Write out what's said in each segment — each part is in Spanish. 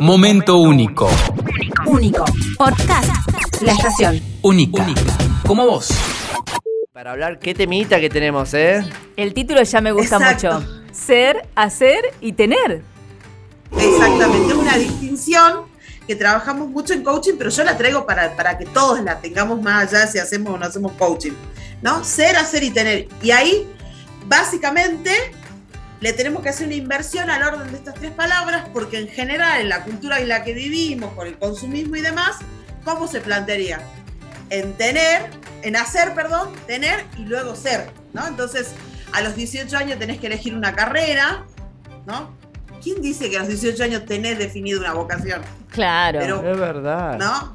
Momento único. Único. Podcast. La estación. Única. Como vos. Para hablar, qué temita que tenemos, ¿eh? El título ya me gusta Exacto. mucho. Ser, hacer y tener. Exactamente, es una distinción que trabajamos mucho en coaching, pero yo la traigo para, para que todos la tengamos más allá si hacemos o no hacemos coaching. ¿No? Ser, hacer y tener. Y ahí, básicamente, le tenemos que hacer una inversión al orden de estas tres palabras, porque en general, en la cultura en la que vivimos, con el consumismo y demás, ¿cómo se plantearía? En tener, en hacer, perdón, tener y luego ser, ¿no? Entonces, a los 18 años tenés que elegir una carrera, ¿no? ¿Quién dice que a los 18 años tenés definido una vocación? Claro. Pero- Es verdad. ¿No?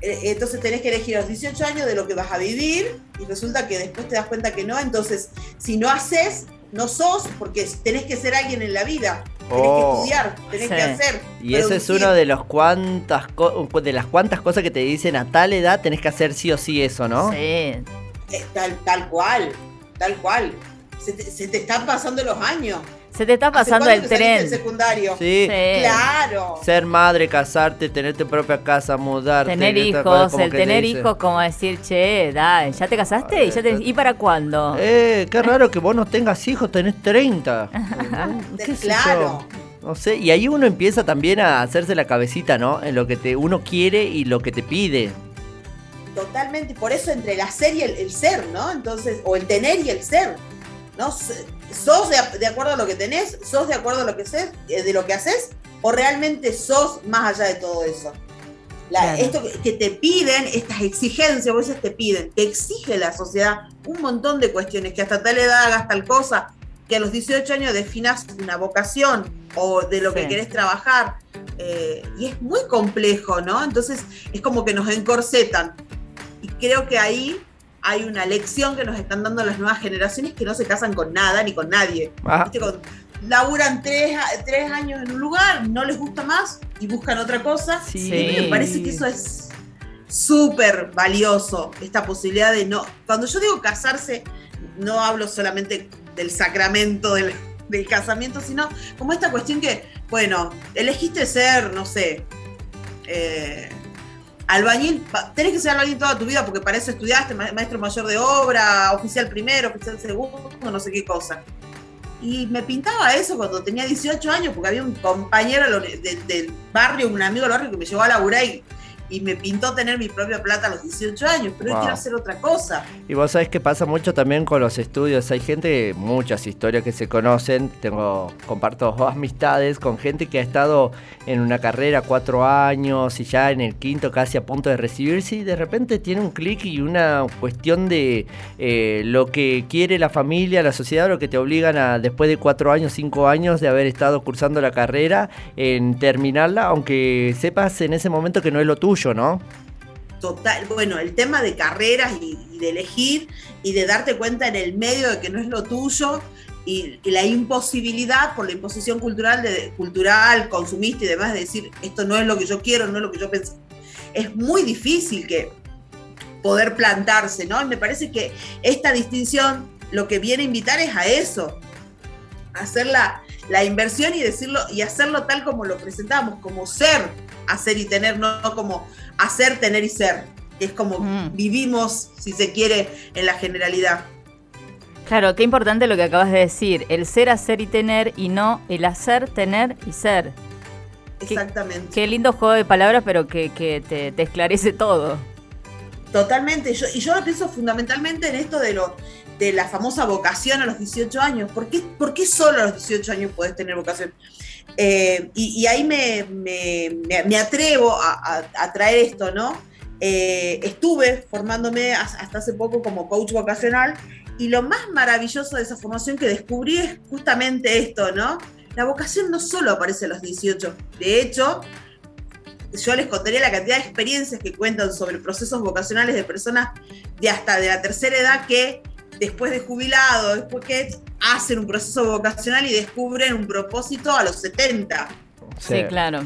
Eh, Entonces tenés que elegir a los 18 años de lo que vas a vivir y resulta que después te das cuenta que no. Entonces, si no haces, no sos porque tenés que ser alguien en la vida. Tenés Oh. que estudiar, tenés Sí. que hacer. Y ese es uno de los cuantas de las cuantas cosas que te dicen a tal edad tenés que hacer sí o sí eso, ¿no? Sí. Eh, tal, tal cual, tal cual. Se te, se te están pasando los años. Se te está ¿Hace pasando el del tren. secundario? Sí. Sí. Claro. Ser madre, casarte, tener tu propia casa, mudarte. Tener hijos, el te tener hijos como decir, che, da, ¿ya te casaste? ¿Y, ya te- ¿Y para cuándo? Eh, qué raro que vos no tengas hijos, tenés 30. ¿no? ¿Qué sé yo? Claro. No sé, y ahí uno empieza también a hacerse la cabecita, ¿no? En lo que te uno quiere y lo que te pide. Totalmente, por eso entre el hacer y el, el ser, ¿no? Entonces, o el tener y el ser, ¿no? ¿Sos de, de acuerdo a lo que tenés? ¿Sos de acuerdo a lo que haces, eh, de lo que haces? ¿O realmente sos más allá de todo eso? La- Claro. Esto que, que te piden, estas exigencias, a veces te piden, te exige la sociedad un montón de cuestiones, que hasta tal edad hagas tal cosa, que a los 18 años definas una vocación o de lo que querés trabajar. eh, y es muy complejo, ¿no? Entonces es como que nos encorsetan. Y creo que ahí hay una lección que nos están dando las nuevas generaciones que no se casan con nada ni con nadie. Ah, ¿Viste? Con- laburan tres, años en un lugar, no les gusta más y buscan otra cosa. Sí. Y me parece que eso es súper valioso, esta posibilidad de no... Cuando yo digo casarse, no hablo solamente del sacramento del, del casamiento, sino como esta cuestión que, bueno, elegiste ser, no sé, eh, albañil, tenés que ser albañil toda tu vida porque para eso estudiaste, ma- maestro mayor de obra, oficial primero, oficial segundo, no sé qué cosa. Y me pintaba eso cuando tenía 18 años, porque había un compañero de la uni- de- del barrio, un amigo del barrio que me llevó a laburar y, y me pintó tener mi propia plata a los 18 años, pero Wow. hoy quiero hacer otra cosa. Y vos sabés que pasa mucho también con los estudios. Hay gente, muchas historias que se conocen. Tengo, comparto amistades con gente que ha estado en una carrera cuatro años y ya en el quinto casi a punto de recibirse y de repente tiene un clic y una cuestión de eh, lo que quiere la familia, la sociedad, lo que te obligan a después de cuatro años, cinco años de haber estado cursando la carrera, en terminarla, aunque sepas en ese momento que no es lo tuyo, ¿no? Total, bueno, el tema de carreras y, de elegir y de darte cuenta en el medio de que no es lo tuyo y, la imposibilidad por la imposición cultural, de, cultural, consumista y demás, de decir esto no es lo que yo quiero, no es lo que yo pensé. Es muy difícil que poder plantarse, ¿no? Me parece que esta distinción lo que viene a invitar es a eso, hacer la, la inversión y decirlo y hacerlo tal como lo presentamos, como ser, hacer y tener, no como hacer, tener y ser, que es como Mm. vivimos, si se quiere, en la generalidad. Claro, qué importante lo que acabas de decir. El ser, hacer y tener y no el hacer, tener y ser. Qué- Exactamente. Qué lindo juego de palabras, pero que, que te, te esclarece todo. Totalmente. Yo, y yo lo pienso fundamentalmente en esto de lo de la famosa vocación a los 18 años. ¿Por qué, por qué solo a los 18 años puedes tener vocación? Eh, y, ahí me, me- me- atrevo a, traer esto, ¿no? Eh, estuve formándome has- hasta hace poco como coach vocacional y lo más maravilloso de esa formación que descubrí es justamente esto, ¿no? La vocación no solo aparece a los 18. De hecho, yo les contaría la cantidad de experiencias que cuentan sobre procesos vocacionales de personas de hasta de la tercera edad que después de jubilado, después que hacen un proceso vocacional y descubren un propósito a los 70. Sí, claro.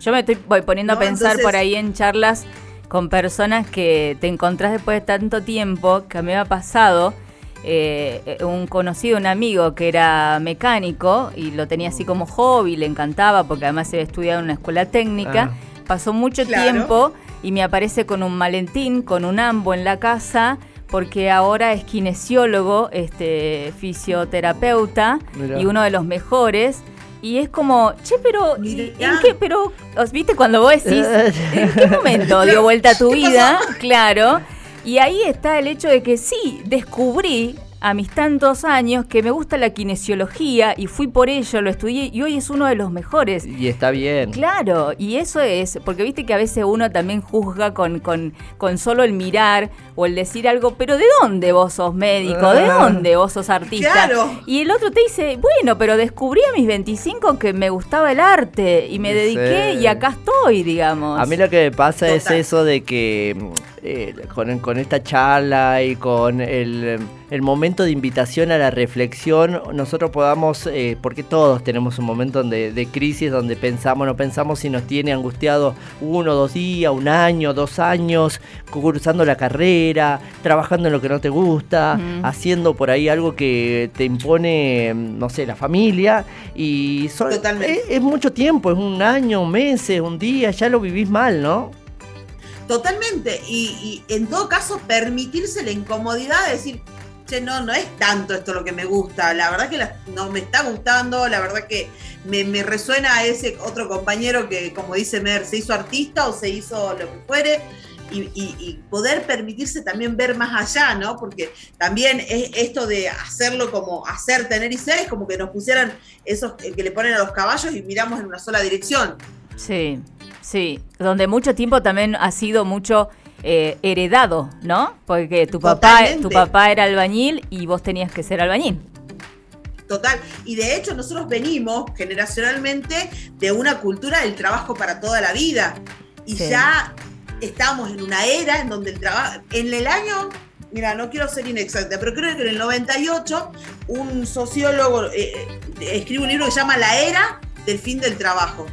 Yo me estoy voy poniendo No, a pensar entonces- por ahí en charlas con personas que te encontrás después de tanto tiempo, que a mí me ha pasado, eh, un conocido, un amigo que era mecánico y lo tenía así como hobby, le encantaba porque además se había estudiado en una escuela técnica. Ah. Pasó mucho Claro. tiempo y me aparece con un malentín, con un ambo en la casa, porque ahora es kinesiólogo, este, fisioterapeuta Mirá. y uno de los mejores. Y es como, che, pero, ¿y- Mirá. ¿en qué? Pero, os- ¿viste cuando vos decís, ¿en qué momento dio vuelta tu ¿Qué vida? Claro. Y ahí está el hecho de que sí, descubrí a mis tantos años que me gusta la kinesiología y fui por ello, lo estudié y hoy es uno de los mejores. Y está bien. Claro, y eso es, porque viste que a veces uno también juzga con, con, con solo el mirar o el decir algo, pero ¿de dónde vos sos médico? ¿De Ah. dónde vos sos artista? Claro. Y el otro te dice, bueno, pero descubrí a mis 25 que me gustaba el arte y me Sí. dediqué y acá estoy, digamos. A mí lo que me pasa es eso de que mm, eh, con, con esta charla y con el, el momento de invitación a la reflexión, nosotros podamos, eh, porque todos tenemos un momento de, de crisis donde pensamos, no pensamos si nos tiene angustiado uno, dos días, un año, dos años, cursando la carrera, trabajando en lo que no te gusta, haciendo por ahí algo que te impone, no sé, la familia. Y son- Totalmente. es, es mucho tiempo, es un año, meses, un día, ya lo vivís mal, ¿no? Totalmente. Y, y en todo caso, permitirse la incomodidad de decir, no, no es tanto esto lo que me gusta. La verdad que no me está gustando, la verdad que me, resuena a ese otro compañero que, como dice Mer, se hizo artista o se hizo lo que fuere. Y, y- poder permitirse también ver más allá, ¿no? Porque también es esto de hacerlo como hacer, tener y ser, es como que nos pusieran esos que le ponen a los caballos y miramos en una sola dirección. Sí, sí, donde mucho tiempo también ha sido mucho eh, heredado, ¿no? Porque tu papá, tu papá era albañil y vos tenías que ser albañil. Total. Y de hecho nosotros venimos generacionalmente de una cultura del trabajo para toda la vida. Y Sí. ya estamos en una era en donde el trabajo, en el año, mira, no quiero ser inexacta, pero creo que en el 98 un sociólogo eh, eh, escribe un libro que se llama La era del fin del trabajo.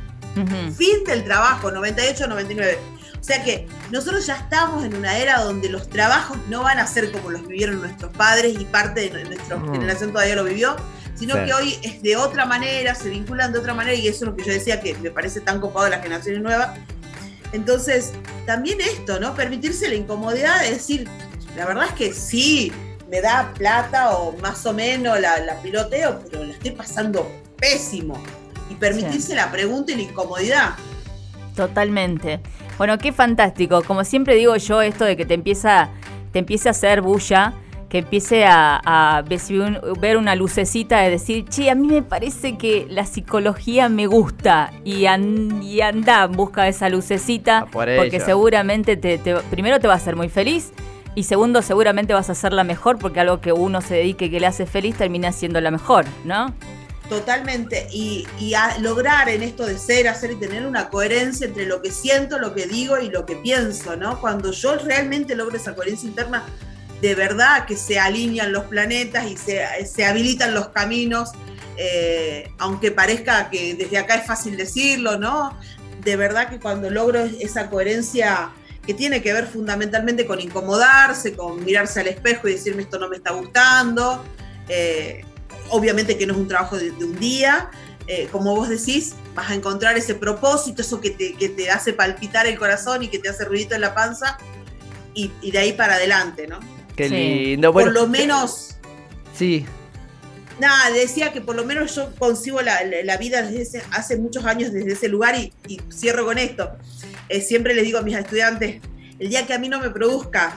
Fin del trabajo, 98-99. O sea que nosotros ya estamos en una era donde los trabajos no van a ser como los vivieron nuestros padres y parte de nuestra Mm. generación todavía lo vivió, sino Sí. que hoy es de otra manera, se vinculan de otra manera y eso es lo que yo decía que me parece tan copado de las generaciones nuevas. Entonces, también esto, ¿no? Permitirse la incomodidad de decir, la verdad es que sí, me da plata o más o menos la, la piloteo, pero la estoy pasando pésimo. Y permitirse la pregunta y la incomodidad. Totalmente. Bueno, qué fantástico. Como siempre digo yo, esto de que te empieza, te empiece a hacer bulla, que empiece a, a ver una lucecita de decir, che, a mí me parece que la psicología me gusta y, an- y anda en busca de esa lucecita, Ah, por porque seguramente te, te- primero te va a hacer muy feliz y segundo seguramente vas a hacerla mejor porque algo que uno se dedique que le hace feliz termina siendo la mejor, ¿no? Totalmente. Y, y a lograr en esto de ser, hacer y tener una coherencia entre lo que siento, lo que digo y lo que pienso, ¿no? Cuando yo realmente logro esa coherencia interna, de verdad que se alinean los planetas y se, se habilitan los caminos, eh, aunque parezca que desde acá es fácil decirlo, ¿no? De verdad que cuando logro esa coherencia que tiene que ver fundamentalmente con incomodarse, con mirarse al espejo y decirme esto no me está gustando, eh, obviamente que no es un trabajo de, de un día, eh, como vos decís, vas a encontrar ese propósito, eso que te, que te hace palpitar el corazón y que te hace ruidito en la panza, y, y de ahí para adelante, ¿no? Qué Sí. lindo. Bueno, por lo menos, Sí, nada, decía que por lo menos yo concibo la, la- la vida desde ese- hace muchos años desde ese lugar y, y cierro con esto. Eh, siempre les digo a mis estudiantes, el día que a mí no me produzca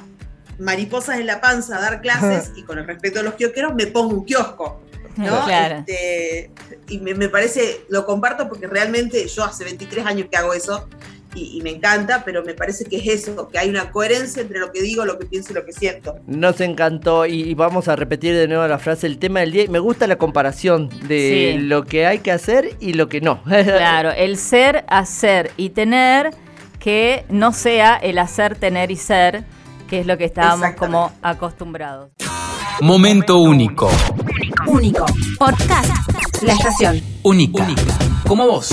mariposas en la panza dar clases, y con el respeto de los kiosqueros, me pongo un kiosco. ¿No? Claro. Este, y me, me parece, lo comparto porque realmente yo hace 23 años que hago eso y, y me encanta, pero me parece que es eso, que hay una coherencia entre lo que digo, lo que pienso y lo que siento. nos encantó y, y vamos a repetir de nuevo la frase, el tema del día. y Me gusta la comparación de Sí. lo que hay que hacer y lo que no. Claro, el ser, hacer y tener que no sea el hacer, tener y ser, que es lo que estábamos como acostumbrados. Momento único único. Podcast. La estación. Única. Única. Como vos.